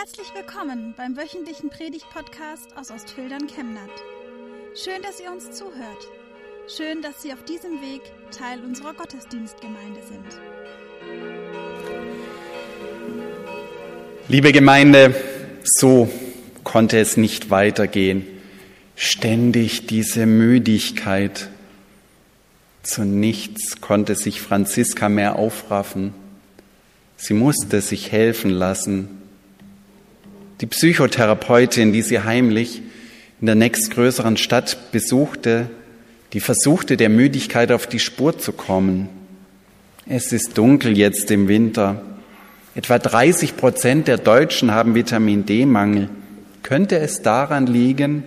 Herzlich willkommen beim wöchentlichen Predigt-Podcast aus Ostfildern Chemnat. Schön, dass ihr uns zuhört. Schön, dass Sie auf diesem Weg Teil unserer Gottesdienstgemeinde sind. Liebe Gemeinde, so konnte es nicht weitergehen. Ständig diese Müdigkeit. Zu nichts konnte sich Franziska mehr aufraffen. Sie musste sich helfen lassen. Die Psychotherapeutin, die sie heimlich in der nächstgrößeren Stadt besuchte, die versuchte der Müdigkeit auf die Spur zu kommen. Es ist dunkel jetzt im Winter. Etwa 30 Prozent der Deutschen haben Vitamin D-Mangel. Könnte es daran liegen?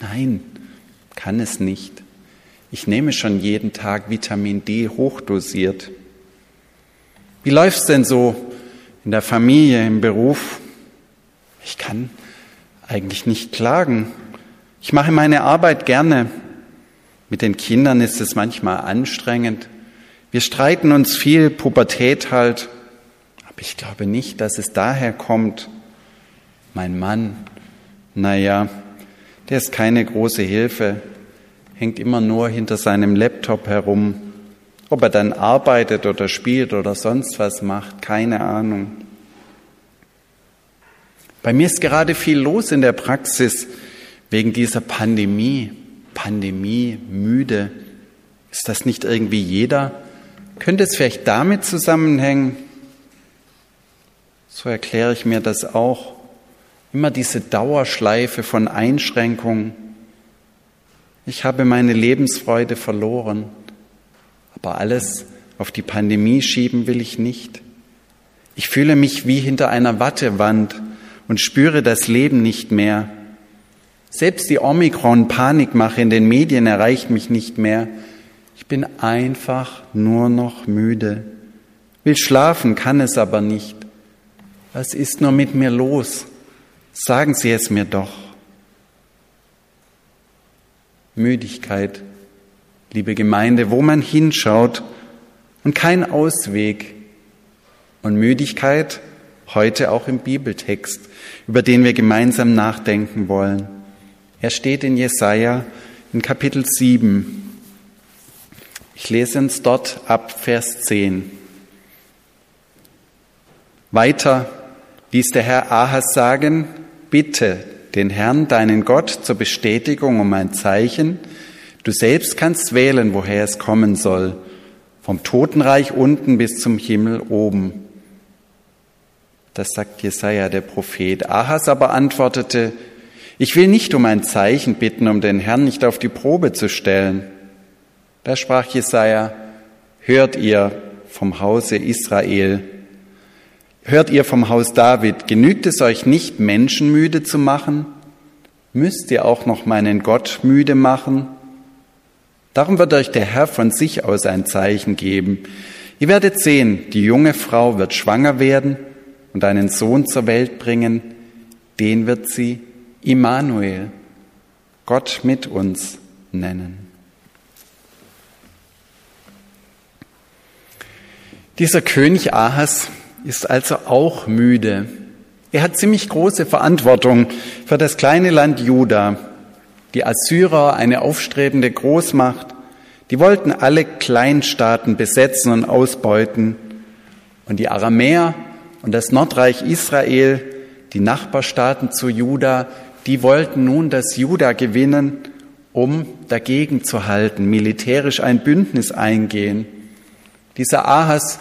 Nein, kann es nicht. Ich nehme schon jeden Tag Vitamin D hochdosiert. Wie läuft's denn so in der Familie, im Beruf? Ich kann eigentlich nicht klagen. Ich mache meine Arbeit gerne. Mit den Kindern ist es manchmal anstrengend. Wir streiten uns viel, Pubertät halt. Aber ich glaube nicht, dass es daher kommt. Mein Mann, naja, der ist keine große Hilfe, hängt immer nur hinter seinem Laptop herum. Ob er dann arbeitet oder spielt oder sonst was macht, keine Ahnung. Bei mir ist gerade viel los in der Praxis wegen dieser Pandemie. Pandemie, müde. Ist das nicht irgendwie jeder? Könnte es vielleicht damit zusammenhängen? So erkläre ich mir das auch. Immer diese Dauerschleife von Einschränkungen. Ich habe meine Lebensfreude verloren, aber alles auf die Pandemie schieben will ich nicht. Ich fühle mich wie hinter einer Wattewand und spüre das Leben nicht mehr. Selbst die Omikron-Panikmache in den Medien erreicht mich nicht mehr. Ich bin einfach nur noch müde. Will schlafen, kann es aber nicht. Was ist nur mit mir los? Sagen Sie es mir doch. Müdigkeit, liebe Gemeinde, wo man hinschaut und kein Ausweg. Und Müdigkeit heute auch im Bibeltext über den wir gemeinsam nachdenken wollen. Er steht in Jesaja in Kapitel 7. Ich lese uns dort ab Vers 10. Weiter ließ der Herr Ahas sagen, bitte den Herrn, deinen Gott, zur Bestätigung um ein Zeichen. Du selbst kannst wählen, woher es kommen soll, vom Totenreich unten bis zum Himmel oben. Das sagt Jesaja, der Prophet. Ahas aber antwortete, ich will nicht um ein Zeichen bitten, um den Herrn nicht auf die Probe zu stellen. Da sprach Jesaja, hört ihr vom Hause Israel, hört ihr vom Haus David, genügt es euch nicht, Menschen müde zu machen? Müsst ihr auch noch meinen Gott müde machen? Darum wird euch der Herr von sich aus ein Zeichen geben. Ihr werdet sehen, die junge Frau wird schwanger werden und einen Sohn zur Welt bringen, den wird sie Immanuel, Gott mit uns nennen. Dieser König Ahas ist also auch müde. Er hat ziemlich große Verantwortung für das kleine Land Juda. Die Assyrer, eine aufstrebende Großmacht, die wollten alle Kleinstaaten besetzen und ausbeuten. Und die Aramäer und das Nordreich Israel, die Nachbarstaaten zu Juda, die wollten nun das Juda gewinnen, um dagegen zu halten, militärisch ein Bündnis eingehen. Dieser Ahas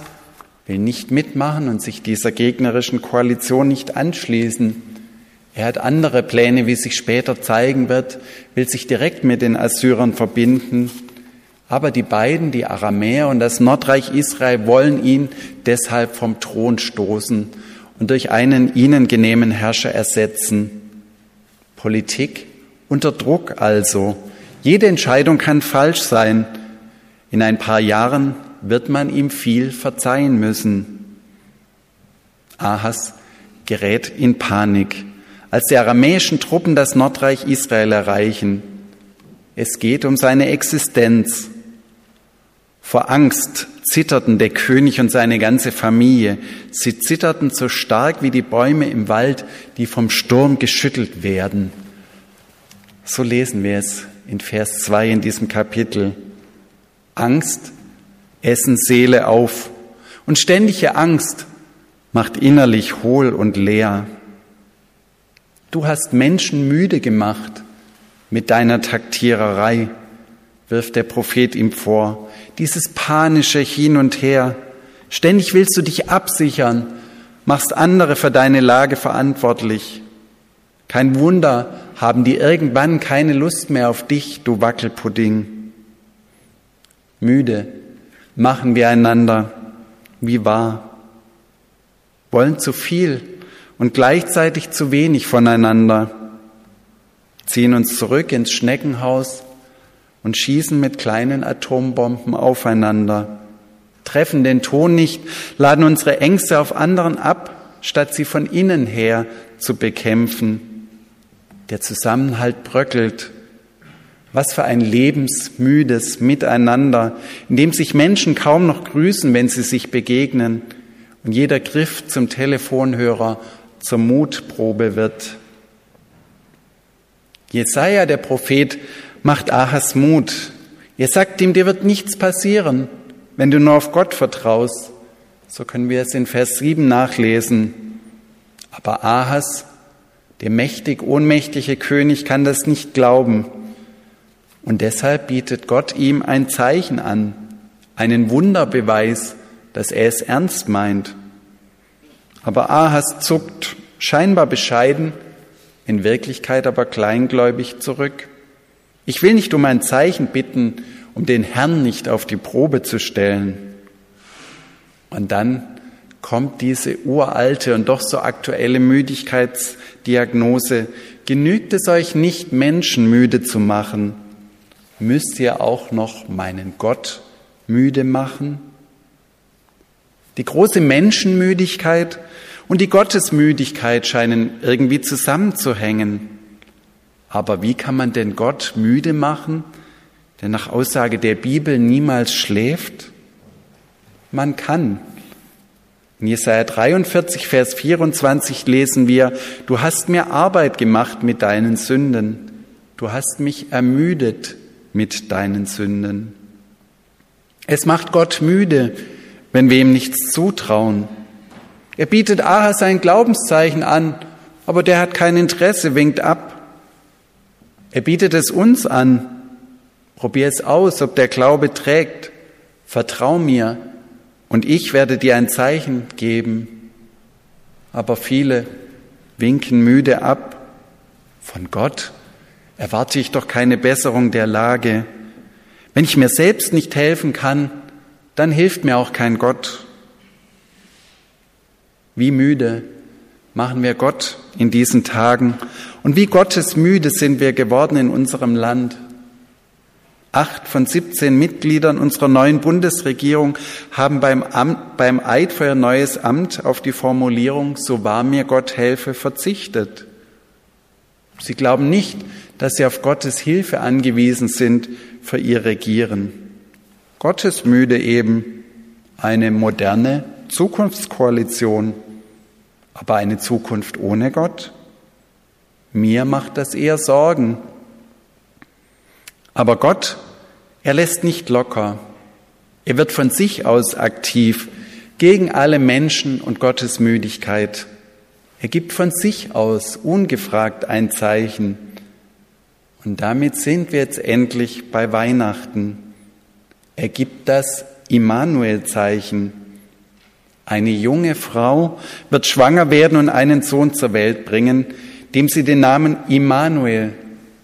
will nicht mitmachen und sich dieser gegnerischen Koalition nicht anschließen. Er hat andere Pläne, wie sich später zeigen wird, will sich direkt mit den Assyrern verbinden aber die beiden, die Aramäer und das Nordreich Israel, wollen ihn deshalb vom Thron stoßen und durch einen ihnen genehmen Herrscher ersetzen. Politik unter Druck also. Jede Entscheidung kann falsch sein. In ein paar Jahren wird man ihm viel verzeihen müssen. Ahas gerät in Panik, als die aramäischen Truppen das Nordreich Israel erreichen. Es geht um seine Existenz. Vor Angst zitterten der König und seine ganze Familie. Sie zitterten so stark wie die Bäume im Wald, die vom Sturm geschüttelt werden. So lesen wir es in Vers 2 in diesem Kapitel. Angst essen Seele auf und ständige Angst macht innerlich hohl und leer. Du hast Menschen müde gemacht mit deiner Taktiererei, wirft der Prophet ihm vor. Dieses panische Hin und Her. Ständig willst du dich absichern, machst andere für deine Lage verantwortlich. Kein Wunder, haben die irgendwann keine Lust mehr auf dich, du Wackelpudding. Müde machen wir einander wie wahr, wollen zu viel und gleichzeitig zu wenig voneinander, ziehen uns zurück ins Schneckenhaus und schießen mit kleinen Atombomben aufeinander, treffen den Ton nicht, laden unsere Ängste auf anderen ab, statt sie von innen her zu bekämpfen. Der Zusammenhalt bröckelt. Was für ein lebensmüdes Miteinander, in dem sich Menschen kaum noch grüßen, wenn sie sich begegnen und jeder Griff zum Telefonhörer zur Mutprobe wird. Jesaja, der Prophet, macht Ahas Mut. Er sagt ihm, dir wird nichts passieren, wenn du nur auf Gott vertraust. So können wir es in Vers 7 nachlesen. Aber Ahas, der mächtig ohnmächtige König, kann das nicht glauben. Und deshalb bietet Gott ihm ein Zeichen an, einen Wunderbeweis, dass er es ernst meint. Aber Ahas zuckt scheinbar bescheiden, in Wirklichkeit aber kleingläubig zurück. Ich will nicht um ein Zeichen bitten, um den Herrn nicht auf die Probe zu stellen. Und dann kommt diese uralte und doch so aktuelle Müdigkeitsdiagnose. Genügt es euch nicht, Menschen müde zu machen? Müsst ihr auch noch meinen Gott müde machen? Die große Menschenmüdigkeit und die Gottesmüdigkeit scheinen irgendwie zusammenzuhängen. Aber wie kann man denn Gott müde machen, der nach Aussage der Bibel niemals schläft? Man kann. In Jesaja 43, Vers 24 lesen wir, du hast mir Arbeit gemacht mit deinen Sünden. Du hast mich ermüdet mit deinen Sünden. Es macht Gott müde, wenn wir ihm nichts zutrauen. Er bietet Ahas ein Glaubenszeichen an, aber der hat kein Interesse, winkt ab. Er bietet es uns an. Probier es aus, ob der Glaube trägt. Vertrau mir und ich werde dir ein Zeichen geben. Aber viele winken müde ab. Von Gott erwarte ich doch keine Besserung der Lage. Wenn ich mir selbst nicht helfen kann, dann hilft mir auch kein Gott. Wie müde machen wir Gott in diesen Tagen und wie gottesmüde sind wir geworden in unserem Land. Acht von 17 Mitgliedern unserer neuen Bundesregierung haben beim, Amt, beim Eid für ihr neues Amt auf die Formulierung, so wahr mir Gott helfe, verzichtet. Sie glauben nicht, dass sie auf Gottes Hilfe angewiesen sind für ihr Regieren. Gottesmüde eben, eine moderne Zukunftskoalition, aber eine Zukunft ohne Gott? Mir macht das eher Sorgen. Aber Gott, er lässt nicht locker. Er wird von sich aus aktiv gegen alle Menschen und Gottes Müdigkeit. Er gibt von sich aus ungefragt ein Zeichen. Und damit sind wir jetzt endlich bei Weihnachten. Er gibt das Immanuel-Zeichen. Eine junge Frau wird schwanger werden und einen Sohn zur Welt bringen, dem sie den Namen Immanuel,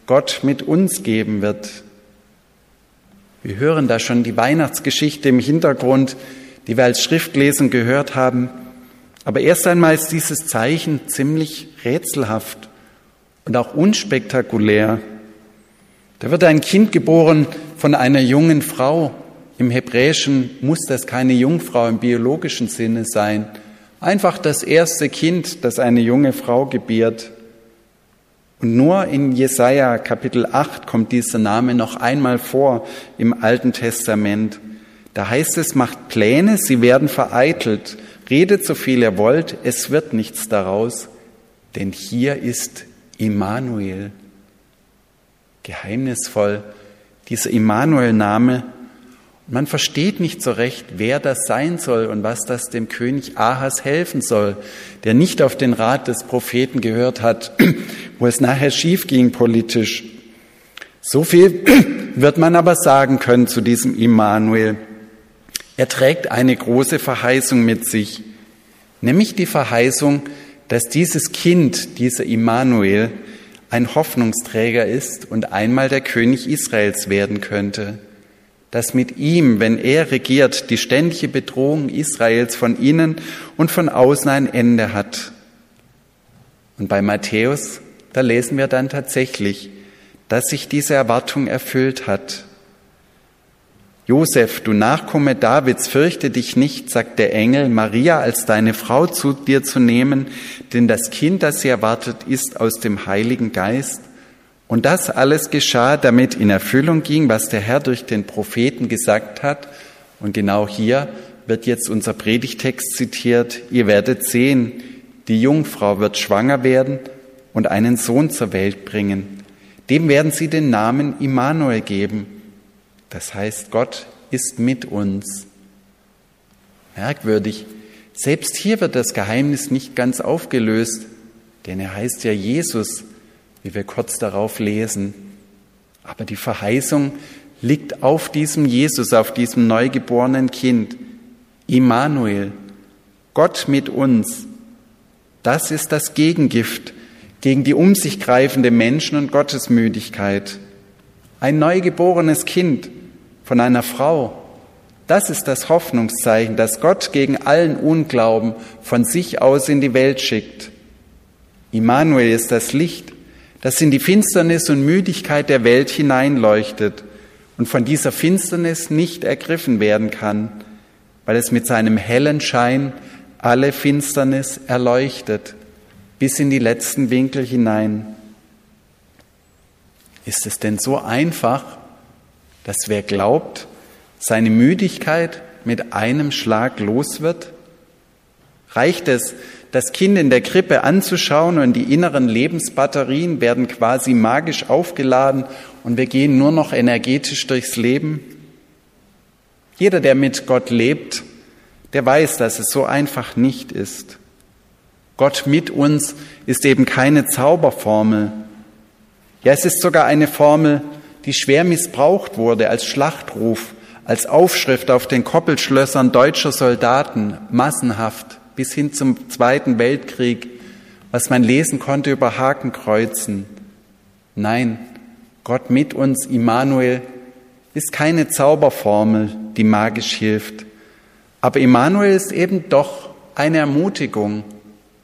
Gott mit uns geben wird. Wir hören da schon die Weihnachtsgeschichte im Hintergrund, die wir als Schriftlesen gehört haben. Aber erst einmal ist dieses Zeichen ziemlich rätselhaft und auch unspektakulär. Da wird ein Kind geboren von einer jungen Frau. Im Hebräischen muss das keine Jungfrau im biologischen Sinne sein. Einfach das erste Kind, das eine junge Frau gebiert. Und nur in Jesaja Kapitel 8 kommt dieser Name noch einmal vor im Alten Testament. Da heißt es, macht Pläne, sie werden vereitelt. Redet so viel ihr wollt, es wird nichts daraus, denn hier ist Immanuel. Geheimnisvoll, dieser Immanuel-Name. Man versteht nicht so recht, wer das sein soll und was das dem König Ahas helfen soll, der nicht auf den Rat des Propheten gehört hat, wo es nachher schief ging politisch. So viel wird man aber sagen können zu diesem Immanuel. Er trägt eine große Verheißung mit sich, nämlich die Verheißung, dass dieses Kind, dieser Immanuel, ein Hoffnungsträger ist und einmal der König Israels werden könnte, dass mit ihm, wenn er regiert, die ständige Bedrohung Israels von innen und von außen ein Ende hat. Und bei Matthäus, da lesen wir dann tatsächlich, dass sich diese Erwartung erfüllt hat. Josef, du Nachkomme Davids, fürchte dich nicht, sagt der Engel, Maria als deine Frau zu dir zu nehmen, denn das Kind, das sie erwartet, ist aus dem Heiligen Geist. Und das alles geschah, damit in Erfüllung ging, was der Herr durch den Propheten gesagt hat. Und genau hier wird jetzt unser Predigtext zitiert. Ihr werdet sehen, die Jungfrau wird schwanger werden und einen Sohn zur Welt bringen. Dem werden sie den Namen Immanuel geben das heißt, Gott ist mit uns. Merkwürdig. Selbst hier wird das Geheimnis nicht ganz aufgelöst, denn er heißt ja Jesus, wie wir kurz darauf lesen. Aber die Verheißung liegt auf diesem Jesus, auf diesem neugeborenen Kind. Immanuel, Gott mit uns. Das ist das Gegengift gegen die um sich greifende Menschen- und Gottesmüdigkeit. Ein neugeborenes Kind, von einer Frau. Das ist das Hoffnungszeichen, das Gott gegen allen Unglauben von sich aus in die Welt schickt. Immanuel ist das Licht, das in die Finsternis und Müdigkeit der Welt hineinleuchtet und von dieser Finsternis nicht ergriffen werden kann, weil es mit seinem hellen Schein alle Finsternis erleuchtet, bis in die letzten Winkel hinein. Ist es denn so einfach, dass wer glaubt, seine Müdigkeit mit einem Schlag los wird? Reicht es, das Kind in der Krippe anzuschauen und die inneren Lebensbatterien werden quasi magisch aufgeladen und wir gehen nur noch energetisch durchs Leben? Jeder, der mit Gott lebt, der weiß, dass es so einfach nicht ist. Gott mit uns ist eben keine Zauberformel. Ja, es ist sogar eine Formel, die schwer missbraucht wurde als Schlachtruf, als Aufschrift auf den Koppelschlössern deutscher Soldaten, massenhaft bis hin zum Zweiten Weltkrieg, was man lesen konnte über Hakenkreuzen. Nein, Gott mit uns, Immanuel, ist keine Zauberformel, die magisch hilft. Aber Immanuel ist eben doch eine Ermutigung,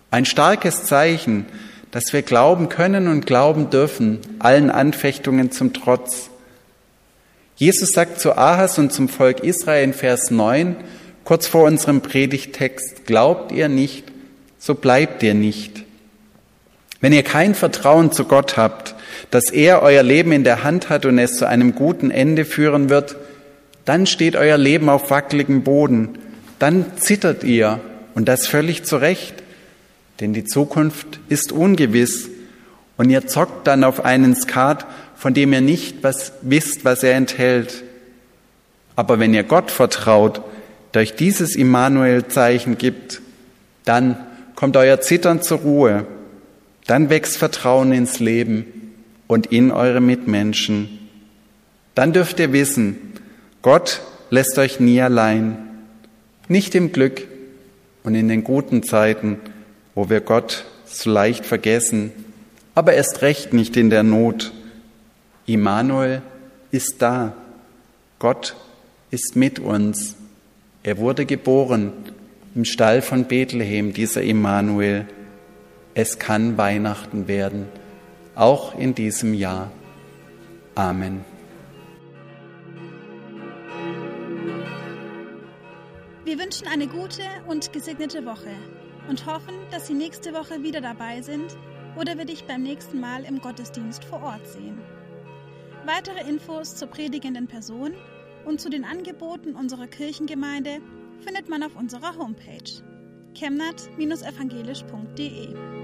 ein starkes Zeichen, dass wir glauben können und glauben dürfen, allen Anfechtungen zum Trotz. Jesus sagt zu Ahas und zum Volk Israel in Vers 9, kurz vor unserem Predigtext, glaubt ihr nicht, so bleibt ihr nicht. Wenn ihr kein Vertrauen zu Gott habt, dass er euer Leben in der Hand hat und es zu einem guten Ende führen wird, dann steht euer Leben auf wackeligem Boden, dann zittert ihr und das völlig zu Recht denn die Zukunft ist ungewiss und ihr zockt dann auf einen Skat, von dem ihr nicht was wisst, was er enthält. Aber wenn ihr Gott vertraut, durch dieses Immanuel-Zeichen gibt, dann kommt euer Zittern zur Ruhe, dann wächst Vertrauen ins Leben und in eure Mitmenschen. Dann dürft ihr wissen, Gott lässt euch nie allein, nicht im Glück und in den guten Zeiten, wo wir Gott so leicht vergessen, aber erst recht nicht in der Not. Immanuel ist da. Gott ist mit uns. Er wurde geboren im Stall von Bethlehem, dieser Immanuel. Es kann Weihnachten werden, auch in diesem Jahr. Amen. Wir wünschen eine gute und gesegnete Woche und hoffen, dass Sie nächste Woche wieder dabei sind oder wir dich beim nächsten Mal im Gottesdienst vor Ort sehen. Weitere Infos zur predigenden Person und zu den Angeboten unserer Kirchengemeinde findet man auf unserer Homepage chemnat-evangelisch.de.